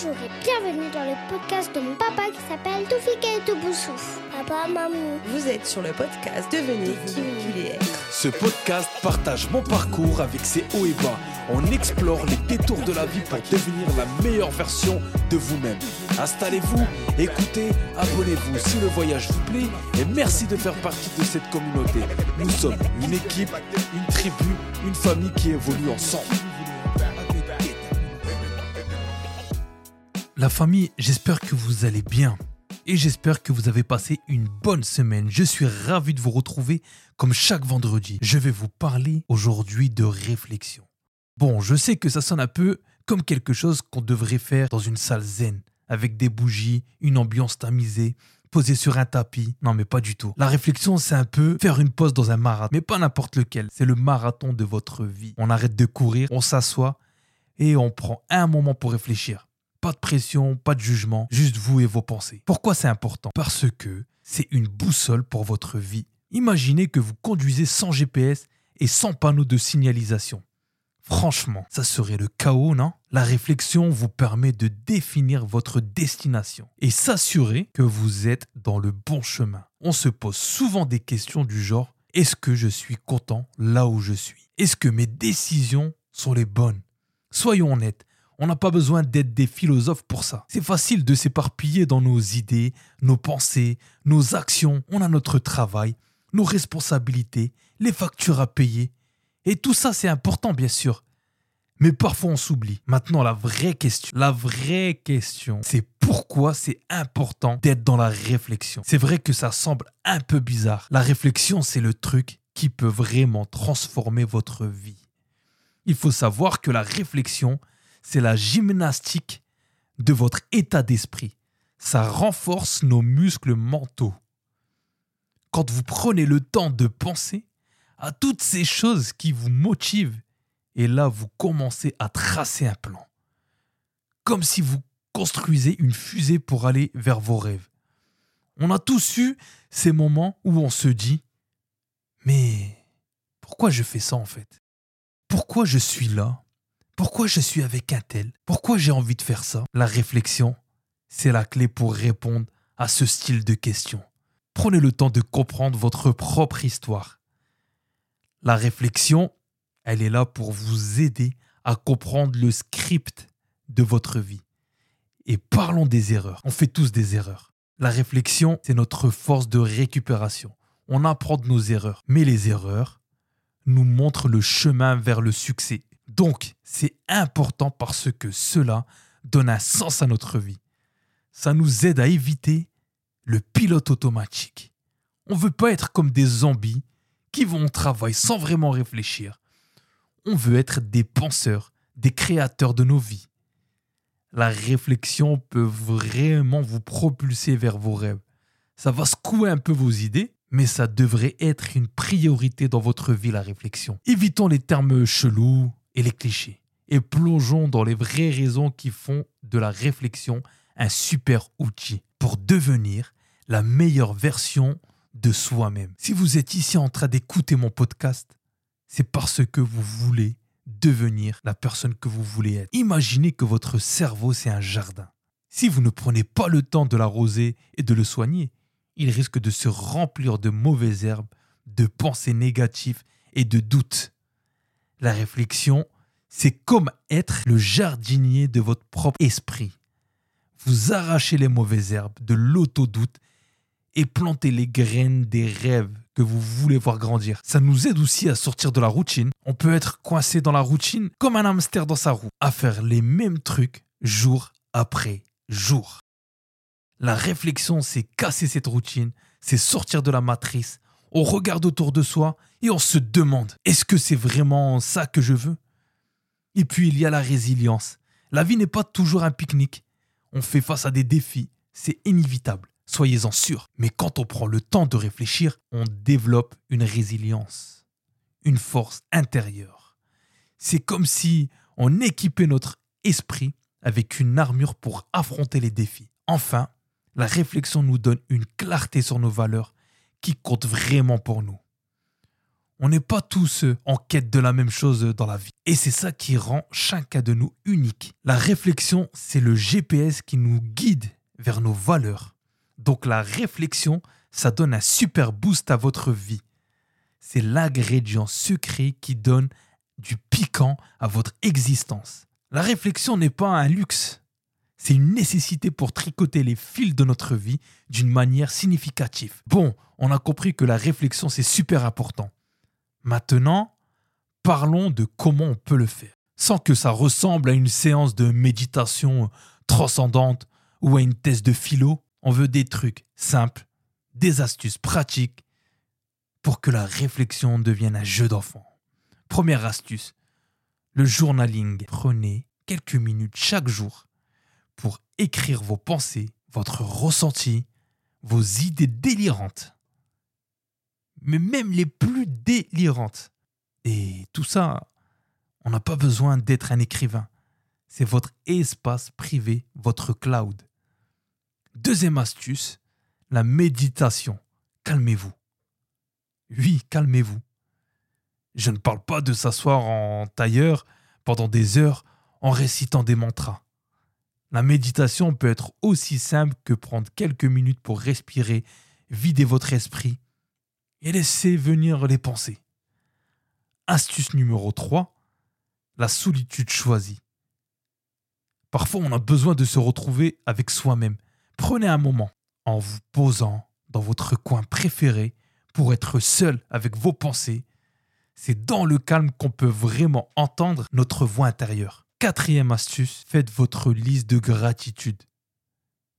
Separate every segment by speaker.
Speaker 1: Bonjour et bienvenue dans le podcast de mon papa qui s'appelle Toufika et Toubousouf. Papa, maman.
Speaker 2: Vous êtes sur le podcast Devenez qui vous voulez être.
Speaker 3: Ce podcast partage mon parcours avec ses hauts et bas. On explore les détours de la vie pour devenir la meilleure version de vous-même. Installez-vous, écoutez, abonnez-vous si le voyage vous plaît et merci de faire partie de cette communauté. Nous sommes une équipe, une tribu, une famille qui évolue ensemble.
Speaker 4: La famille, j'espère que vous allez bien et j'espère que vous avez passé une bonne semaine. Je suis ravi de vous retrouver comme chaque vendredi. Je vais vous parler aujourd'hui de réflexion. Bon, je sais que ça sonne un peu comme quelque chose qu'on devrait faire dans une salle zen, avec des bougies, une ambiance tamisée, posée sur un tapis. Non, mais pas du tout. La réflexion, c'est un peu faire une pause dans un marathon, mais pas n'importe lequel. C'est le marathon de votre vie. On arrête de courir, on s'assoit et on prend un moment pour réfléchir. Pas de pression, pas de jugement, juste vous et vos pensées. Pourquoi c'est important? Parce que c'est une boussole pour votre vie. Imaginez que vous conduisez sans GPS et sans panneau de signalisation. Franchement, ça serait le chaos, non? La réflexion vous permet de définir votre destination et s'assurer que vous êtes dans le bon chemin. On se pose souvent des questions du genre est-ce que je suis content là où je suis? Est-ce que mes décisions sont les bonnes? Soyons honnêtes, on n'a pas besoin d'être des philosophes pour ça. C'est facile de s'éparpiller dans nos idées, nos pensées, nos actions. On a notre travail, nos responsabilités, les factures à payer. Et tout ça, c'est important, bien sûr. Mais parfois, on s'oublie. Maintenant, la vraie question, la vraie question, c'est pourquoi c'est important d'être dans la réflexion? C'est vrai que ça semble un peu bizarre. La réflexion, c'est le truc qui peut vraiment transformer votre vie. Il faut savoir que la réflexion, c'est la gymnastique de votre état d'esprit. Ça renforce nos muscles mentaux. Quand vous prenez le temps de penser à toutes ces choses qui vous motivent, et là vous commencez à tracer un plan. Comme si vous construisez une fusée pour aller vers vos rêves. On a tous eu ces moments où on se dit Mais pourquoi je fais ça en fait? Pourquoi je suis là? Pourquoi je suis avec un tel? Pourquoi j'ai envie de faire ça? La réflexion, c'est la clé pour répondre à ce style de questions. Prenez le temps de comprendre votre propre histoire. La réflexion, elle est là pour vous aider à comprendre le script de votre vie. Et parlons des erreurs. On fait tous des erreurs. La réflexion, c'est notre force de récupération. On apprend de nos erreurs. Mais les erreurs nous montrent le chemin vers le succès donc, c'est important parce que cela donne un sens à notre vie. Ça nous aide à éviter le pilote automatique. On ne veut pas être comme des zombies qui vont au travail sans vraiment réfléchir. On veut être des penseurs, des créateurs de nos vies. La réflexion peut vraiment vous propulser vers vos rêves. Ça va secouer un peu vos idées, mais ça devrait être une priorité dans votre vie, la réflexion. Évitons les termes chelous, et les clichés et plongeons dans les vraies raisons qui font de la réflexion un super outil pour devenir la meilleure version de soi-même. Si vous êtes ici en train d'écouter mon podcast, c'est parce que vous voulez devenir la personne que vous voulez être. Imaginez que votre cerveau, c'est un jardin. Si vous ne prenez pas le temps de l'arroser et de le soigner, il risque de se remplir de mauvaises herbes, de pensées négatives et de doutes. La réflexion, c'est comme être le jardinier de votre propre esprit. Vous arrachez les mauvaises herbes, de l'autodoute et plantez les graines des rêves que vous voulez voir grandir. Ça nous aide aussi à sortir de la routine. On peut être coincé dans la routine comme un hamster dans sa roue, à faire les mêmes trucs jour après jour. La réflexion, c'est casser cette routine, c'est sortir de la matrice, on regarde autour de soi et on se demande, est-ce que c'est vraiment ça que je veux? Et puis il y a la résilience. La vie n'est pas toujours un pique-nique. On fait face à des défis, c'est inévitable, soyez-en sûrs. Mais quand on prend le temps de réfléchir, on développe une résilience, une force intérieure. C'est comme si on équipait notre esprit avec une armure pour affronter les défis. Enfin, la réflexion nous donne une clarté sur nos valeurs qui compte vraiment pour nous. On n'est pas tous en quête de la même chose dans la vie. Et c'est ça qui rend chacun de nous unique. La réflexion, c'est le GPS qui nous guide vers nos valeurs. Donc la réflexion, ça donne un super boost à votre vie. C'est l'ingrédient secret qui donne du piquant à votre existence. La réflexion n'est pas un luxe, c'est une nécessité pour tricoter les fils de notre vie d'une manière significative. Bon, on a compris que la réflexion, c'est super important. Maintenant, parlons de comment on peut le faire. Sans que ça ressemble à une séance de méditation transcendante ou à une thèse de philo, on veut des trucs simples, des astuces pratiques pour que la réflexion devienne un jeu d'enfant. Première astuce, le journaling. Prenez quelques minutes chaque jour pour écrire vos pensées, votre ressenti, vos idées délirantes. Mais même les plus délirantes. Et tout ça, on n'a pas besoin d'être un écrivain. C'est votre espace privé, votre cloud. Deuxième astuce, la méditation. Calmez-vous. Oui, calmez-vous. Je ne parle pas de s'asseoir en tailleur pendant des heures en récitant des mantras. La méditation peut être aussi simple que prendre quelques minutes pour respirer, vider votre esprit et laisser venir les pensées. Astuce numéro 3, la solitude choisie. Parfois on a besoin de se retrouver avec soi-même. Prenez un moment en vous posant dans votre coin préféré pour être seul avec vos pensées. C'est dans le calme qu'on peut vraiment entendre notre voix intérieure. Quatrième astuce, faites votre liste de gratitude.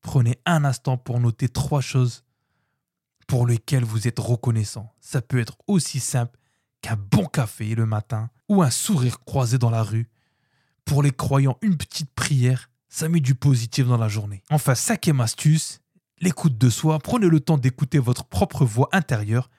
Speaker 4: Prenez un instant pour noter trois choses pour lesquelles vous êtes reconnaissant. Ça peut être aussi simple qu'un bon café le matin ou un sourire croisé dans la rue. Pour les croyants, une petite prière, ça met du positif dans la journée. Enfin, cinquième astuce, l'écoute de soi. Prenez le temps d'écouter votre propre voix intérieure.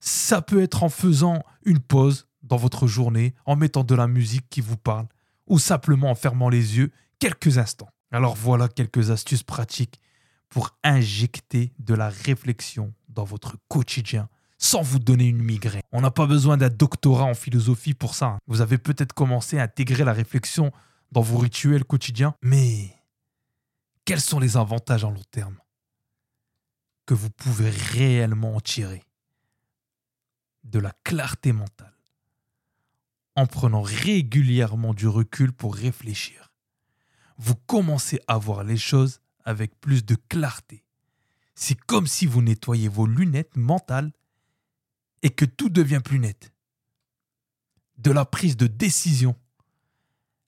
Speaker 4: Ça peut être en faisant une pause dans votre journée, en mettant de la musique qui vous parle ou simplement en fermant les yeux quelques instants. Alors voilà quelques astuces pratiques pour injecter de la réflexion dans votre quotidien sans vous donner une migraine. On n'a pas besoin d'un doctorat en philosophie pour ça. Hein. Vous avez peut-être commencé à intégrer la réflexion dans vos rituels quotidiens, mais quels sont les avantages en long terme que vous pouvez réellement en tirer? De la clarté mentale en prenant régulièrement du recul pour réfléchir. Vous commencez à voir les choses avec plus de clarté. C'est comme si vous nettoyez vos lunettes mentales et que tout devient plus net. De la prise de décision,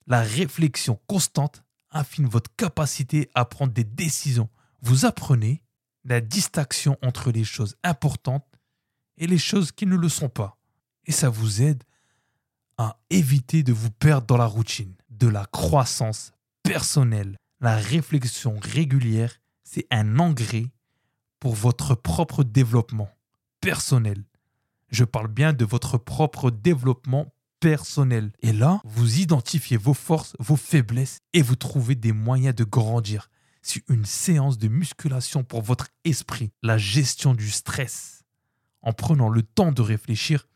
Speaker 4: la réflexion constante affine votre capacité à prendre des décisions. Vous apprenez la distinction entre les choses importantes et les choses qui ne le sont pas. Et ça vous aide à éviter de vous perdre dans la routine, de la croissance personnelle. La réflexion régulière, c'est un engrais pour votre propre développement personnel. Je parle bien de votre propre développement personnel. Et là, vous identifiez vos forces, vos faiblesses et vous trouvez des moyens de grandir. C'est une séance de musculation pour votre esprit, la gestion du stress. En prenant le temps de réfléchir,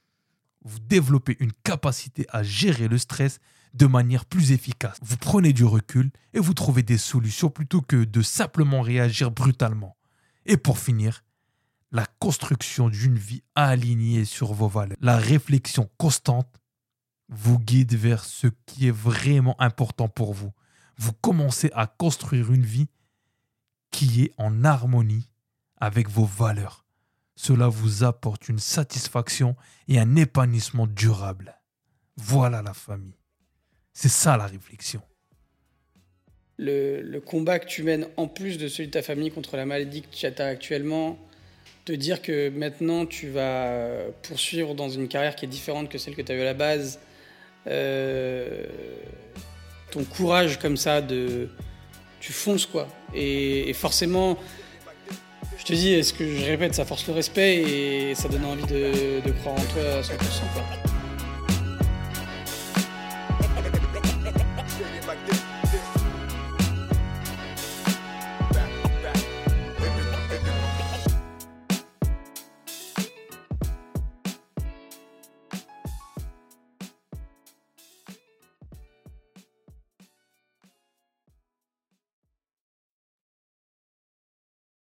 Speaker 4: vous développez une capacité à gérer le stress de manière plus efficace. Vous prenez du recul et vous trouvez des solutions plutôt que de simplement réagir brutalement. Et pour finir, la construction d'une vie alignée sur vos valeurs. La réflexion constante vous guide vers ce qui est vraiment important pour vous. Vous commencez à construire une vie qui est en harmonie avec vos valeurs cela vous apporte une satisfaction et un épanouissement durable. Voilà la famille. C'est ça la réflexion.
Speaker 5: Le, combat que tu mènes en plus de celui de ta famille contre la maladie que tu as actuellement, te dire que maintenant tu vas poursuivre dans une carrière qui est différente que celle que tu as eu à la base, euh, ton courage comme ça de tu fonces quoi et forcément je te dis, ce que je répète, ça force le respect et ça donne envie de, croire en toi à 100%.